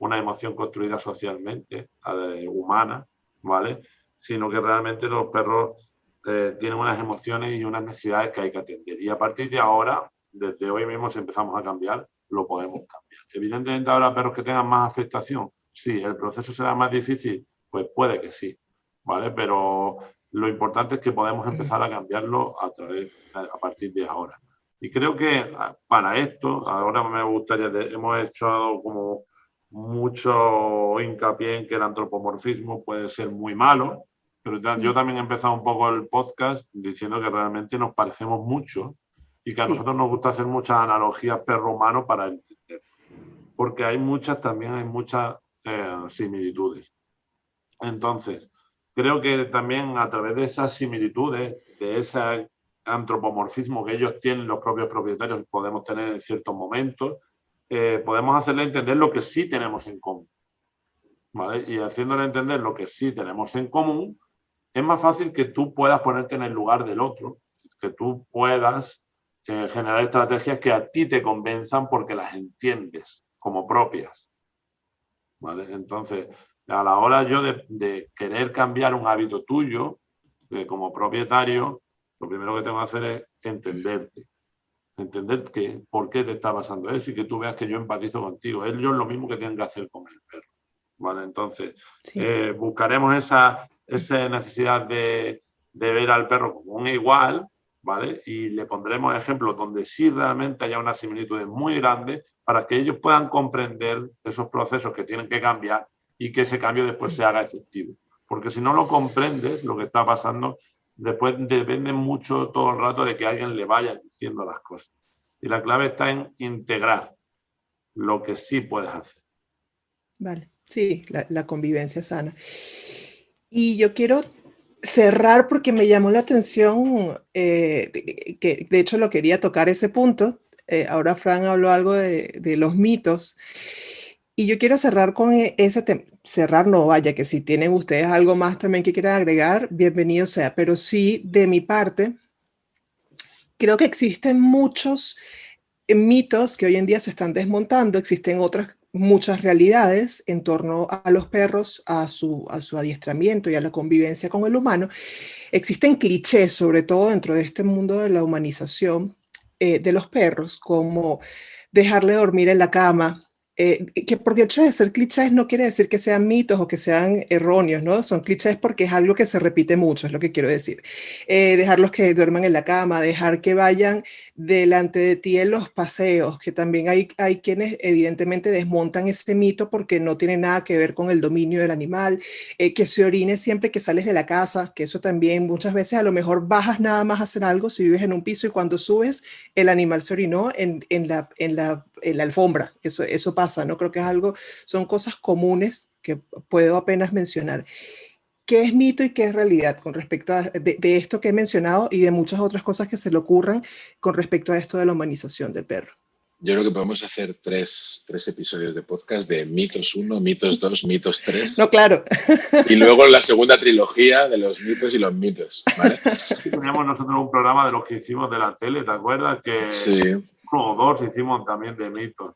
una emoción construida socialmente, eh, humana, ¿vale? Sino que realmente los perros eh, tienen unas emociones y unas necesidades que hay que atender. Y a partir de ahora, desde hoy mismo, si empezamos a cambiar, lo podemos cambiar. Evidentemente, ahora perros que tengan más afectación, sí, el proceso será más difícil, pues puede que sí, ¿vale? Pero lo importante es que podemos empezar a cambiarlo a, través, a partir de ahora. Y creo que ah, para esto, ahora me gustaría, hemos hecho como mucho hincapié en que el antropomorfismo puede ser muy malo, pero yo también he empezado un poco el podcast diciendo que realmente nos parecemos mucho y que a nosotros nos gusta hacer muchas analogías perro-humano para entender. Porque hay muchas, también hay muchas eh, similitudes. Entonces, creo que también a través de esas similitudes, de ese antropomorfismo que ellos tienen, los propios propietarios, podemos tener en ciertos momentos, eh, podemos hacerle entender lo que sí tenemos en común. ¿vale? Y haciéndole entender lo que sí tenemos en común, es más fácil que tú puedas ponerte en el lugar del otro, que tú puedas eh, generar estrategias que a ti te convenzan porque las entiendes como propias. ¿Vale? Entonces, a la hora yo de, querer cambiar un hábito tuyo eh, como propietario, lo primero que tengo que hacer es entenderte. Entender que, por qué te está pasando eso y que tú veas que yo empatizo contigo. Es yo lo mismo que tienen que hacer con el perro. ¿Vale? Entonces, eh, buscaremos esa esa necesidad de, ver al perro como un igual, ¿vale? Y le pondremos ejemplos donde sí realmente haya una similitud muy grande para que ellos puedan comprender esos procesos que tienen que cambiar y que ese cambio después se haga efectivo. Porque si no lo comprendes, lo que está pasando, después depende mucho todo el rato de que alguien le vaya diciendo las cosas. Y la clave está en integrar lo que sí puedes hacer. Vale, sí, la, la convivencia sana. Y yo quiero cerrar porque me llamó la atención, eh, que de hecho lo quería tocar ese punto, Eh, ahora Fran habló algo de, de, los mitos. Y yo quiero cerrar con e, ese tema. Cerrar no, vaya, que si tienen ustedes algo más también que quieran agregar, bienvenido sea. Pero sí, de mi parte, creo que existen muchos mitos que hoy en día se están desmontando, existen otras muchas realidades en torno a los perros, a su, a su adiestramiento y a la convivencia con el humano. Existen clichés, sobre todo dentro de este mundo de la humanización eh, de los perros, como dejarle dormir en la cama, eh, que porque el hecho de ser clichés no quiere decir que sean mitos o que sean erróneos, ¿no? Son clichés porque es algo que se repite mucho, es lo que quiero decir. Eh, dejarlos que duerman en la cama, dejar que vayan delante de ti en los paseos, que también hay, hay quienes evidentemente desmontan ese mito porque no tiene nada que ver con el dominio del animal, eh, que se orine siempre que sales de la casa, que eso también muchas veces a lo mejor bajas nada más a hacer algo si vives en un piso y cuando subes el animal se orinó en, en la, en la en la alfombra, eso, eso pasa, ¿no? Creo que es algo, son cosas comunes que puedo apenas mencionar. ¿Qué es mito y qué es realidad con respecto a de, esto que he mencionado y de muchas otras cosas que se le ocurran con respecto a esto de la humanización del perro? Yo creo que podemos hacer tres, tres episodios de podcast de mitos 1, mitos 2, mitos 3. No, claro. Y luego la segunda trilogía de los mitos y los mitos. ¿vale? teníamos nosotros un programa de los que hicimos de la tele, ¿te acuerdas? Que sí o dos hicimos también de mitos.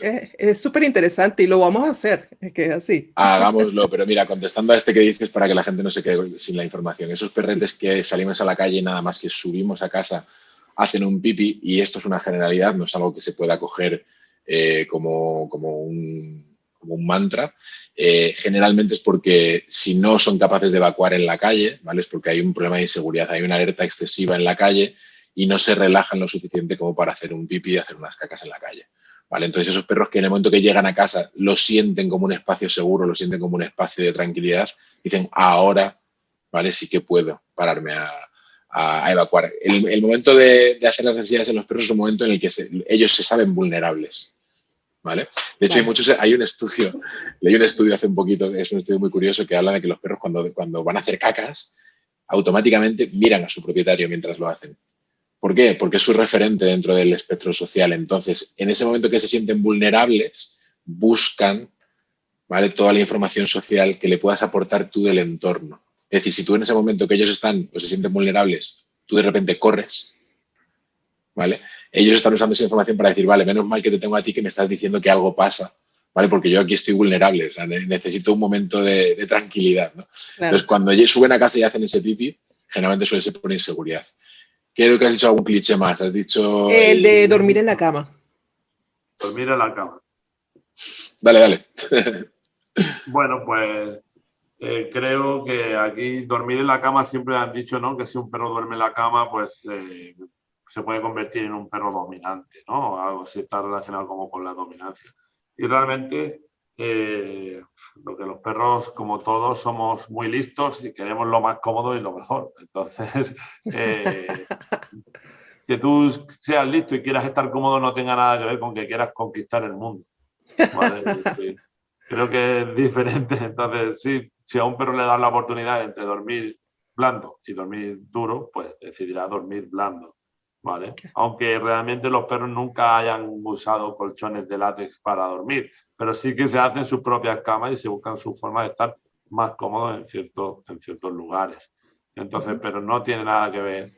Es súper interesante y lo vamos a hacer, es que así. Hagámoslo, pero mira, contestando a este que dices para que la gente no se quede sin la información, esos perretes que salimos a la calle y nada más que subimos a casa hacen un pipi y esto es una generalidad, no es algo que se pueda coger eh, como, como, un, como, un, mantra. Eh, generalmente es porque si no son capaces de evacuar en la calle, ¿vale? Es porque hay un problema de inseguridad, hay una alerta excesiva en la calle y no se relajan lo suficiente como para hacer un pipi y hacer unas cacas en la calle. ¿Vale? Entonces esos perros que en el momento que llegan a casa lo sienten como un espacio seguro, lo sienten como un espacio de tranquilidad, dicen, ahora, ¿vale? Sí que puedo pararme a, evacuar. El, momento de, hacer las necesidades en los perros es un momento en el que ellos se saben vulnerables. ¿Vale? De hecho, hay muchos, hay un estudio, leí un estudio hace un poquito, es un estudio muy curioso que habla de que los perros cuando, cuando van a hacer cacas, automáticamente miran a su propietario mientras lo hacen. ¿Por qué? Porque es su referente dentro del espectro social. Entonces, en ese momento que se sienten vulnerables, buscan ¿vale? toda la información social que le puedas aportar tú del entorno. Es decir, si tú en ese momento que ellos están o se sienten vulnerables, tú de repente corres, ¿vale? Ellos están usando esa información para decir, vale, menos mal que te tengo a ti que me estás diciendo que algo pasa, ¿vale? Porque yo aquí estoy vulnerable, necesito un momento de, tranquilidad, Entonces, cuando suben a casa y hacen ese pipi, generalmente suele ser por inseguridad. Creo que has dicho algún cliché más. Has dicho. El de dormir en la cama. Dormir en la cama. Dale, dale. bueno, pues eh, creo que aquí dormir en la cama siempre han dicho, ¿no? Que si un perro duerme en la cama, pues eh, se puede convertir en un perro dominante, ¿no? Algo así está relacionado como con la dominancia. Y realmente eh, lo que los perros, como todos, somos muy listos y queremos lo más cómodo y lo mejor. Entonces, eh, que tú seas listo y quieras estar cómodo no tenga nada que ver con que quieras conquistar el mundo. Creo que es diferente. Entonces, sí, si a un perro le das la oportunidad entre dormir blando y dormir duro, pues decidirá dormir blando. ¿Vale? Aunque realmente los perros nunca hayan usado colchones de látex para dormir, pero sí que se hacen sus propias camas y se buscan su forma de estar más cómodos en ciertos, en ciertos lugares. Entonces, pero no tiene nada que ver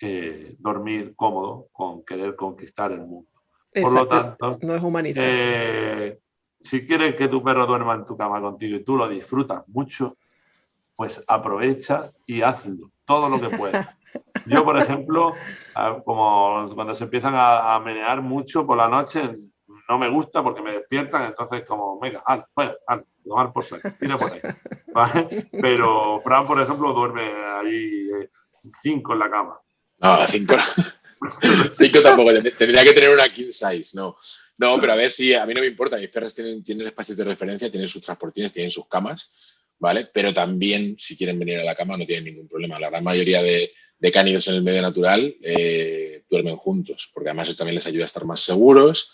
eh, dormir cómodo con querer conquistar el mundo. Por lo tanto, no es humanizar. Eh, si quieres que tu perro duerma en tu cama contigo y tú lo disfrutas mucho, pues aprovecha y hazlo todo lo que puedas. Yo, por ejemplo, como cuando se empiezan a, menear mucho por la noche, no me gusta porque me despiertan, entonces como, venga, al, fuera, al, tomar por saco, tira por ahí. ¿vale? Pero Fran, por ejemplo, duerme ahí eh, cinco en la cama. No, cinco, cinco tampoco, tendría que tener una king size, no. No, pero a ver si a mí no me importa, mis perras tienen, tienen espacios de referencia, tienen sus transportines, tienen sus camas, ¿vale? Pero también, si quieren venir a la cama, no tienen ningún problema. La gran mayoría de, de cánidos en el medio natural eh, duermen juntos, porque además eso también les ayuda a estar más seguros,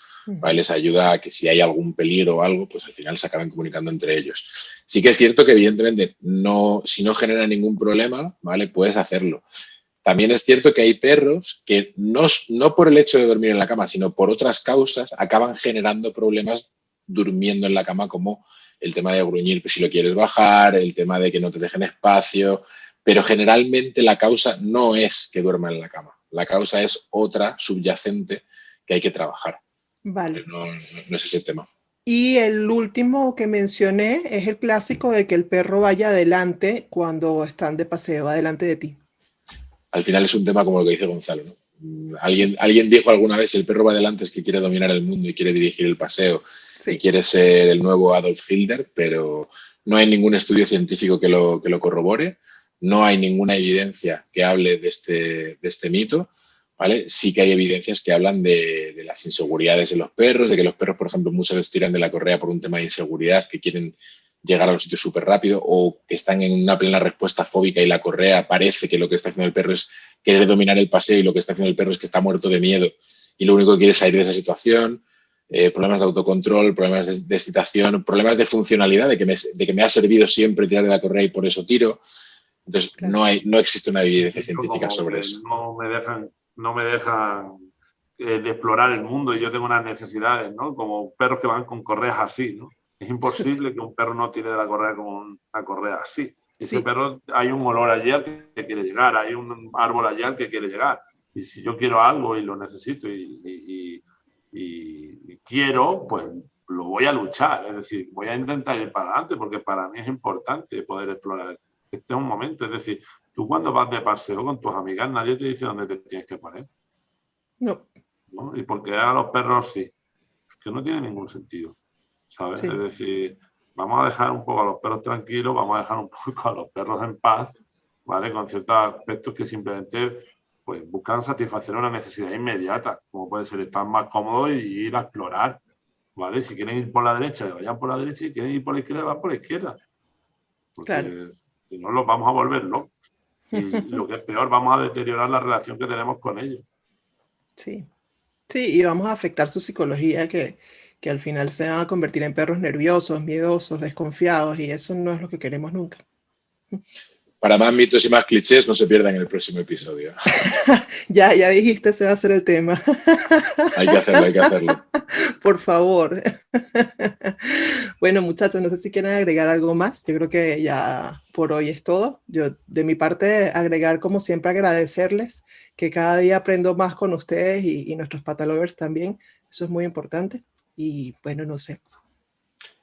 les ayuda a que si hay algún peligro o algo, pues al final se acaben comunicando entre ellos. Sí que es cierto que evidentemente no, si no genera ningún problema, ¿vale? Puedes hacerlo. También es cierto que hay perros que no, no por el hecho de dormir en la cama, sino por otras causas, acaban generando problemas durmiendo en la cama, como el tema de gruñir si lo quieres bajar, el tema de que no te dejen espacio, pero generalmente la causa no es que duerman en la cama, la causa es otra subyacente que hay que trabajar. Vale. No, no es ese tema. Y el último que mencioné es el clásico de que el perro vaya adelante cuando están de paseo, adelante de ti. Al final es un tema como lo que dice Gonzalo. ¿no? Mm, alguien, alguien dijo alguna vez, el perro va adelante es que quiere dominar el mundo y quiere dirigir el paseo y quiere ser el nuevo Adolf Hitler, pero no hay ningún estudio científico que lo, que lo corrobore, no hay ninguna evidencia que hable de este, de este mito Sí que hay evidencias que hablan de, las inseguridades en los perros, de que los perros, por ejemplo, muchas veces tiran de la correa por un tema de inseguridad, que quieren llegar a los sitios súper rápido o que están en una plena respuesta fóbica y la correa parece que lo que está haciendo el perro es querer dominar el paseo y lo que está haciendo el perro es que está muerto de miedo y lo único que quiere es salir de esa situación. Eh, problemas de autocontrol, problemas de, excitación, problemas de funcionalidad, de que, me, de que me ha servido siempre tirar de la correa y por eso tiro. Entonces, no, hay, no existe una evidencia científica sobre eso. No me dejan no me dejan eh, de explorar el mundo y yo tengo unas necesidades, ¿no? Como perros que van con correas así, ¿no? Es imposible que un perro no tire de la correa con una correa así. Ese perro, hay un olor allí al que quiere llegar, hay un árbol allí al que quiere llegar. Y si yo quiero algo y lo necesito y, y quiero, pues lo voy a luchar. Es decir, voy a intentar ir para adelante porque para mí es importante poder explorar. Este es un momento. Es decir, Tú cuando vas de paseo con tus amigas, nadie te dice dónde te tienes que poner. No. Y porque a los perros sí. Que no tiene ningún sentido. ¿Sabes? Es decir, vamos a dejar un poco a los perros tranquilos, vamos a dejar un poco a los perros en paz, ¿vale? Con ciertos aspectos que simplemente pues, buscan satisfacer una necesidad inmediata, como puede ser estar más cómodos y ir a explorar. ¿Vale? Si quieren ir por la derecha, vayan por la derecha, y si quieren ir por la izquierda, van por la izquierda. Porque claro. si no, los vamos a volver locos. Y lo que es peor, vamos a deteriorar la relación que tenemos con ellos. Sí, sí, y vamos a afectar su psicología que, que al final se van a convertir en perros nerviosos, miedosos, desconfiados, y eso no es lo que queremos nunca. Para más mitos y más clichés, no se pierdan en el próximo episodio. ya, ya dijiste, ese va a ser el tema. hay que hacerlo, hay que hacerlo. Por favor. bueno, muchachos, no sé si quieren agregar algo más. Yo creo que ya por hoy es todo. Yo, de mi parte, agregar, como siempre, agradecerles que cada día aprendo más con ustedes y, y nuestros patalovers también. Eso es muy importante. Y bueno, no sé.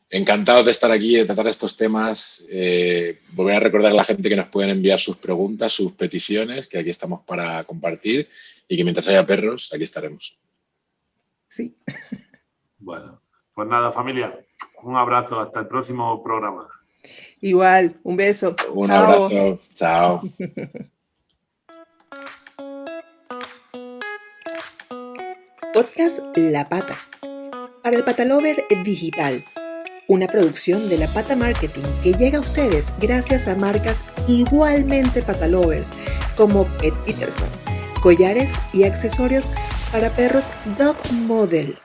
Encantado de estar aquí, de tratar estos temas. Eh, volver a recordar a la gente que nos pueden enviar sus preguntas, sus peticiones, que aquí estamos para compartir y que mientras haya perros, aquí estaremos. Sí. Bueno, pues nada, familia, un abrazo, hasta el próximo programa. Igual, un beso. Un abrazo, chao. Podcast La Pata. Para el Patalover Digital una producción de la Pata Marketing que llega a ustedes gracias a marcas igualmente patalovers como Pet Peterson, collares y accesorios para perros Dog Model.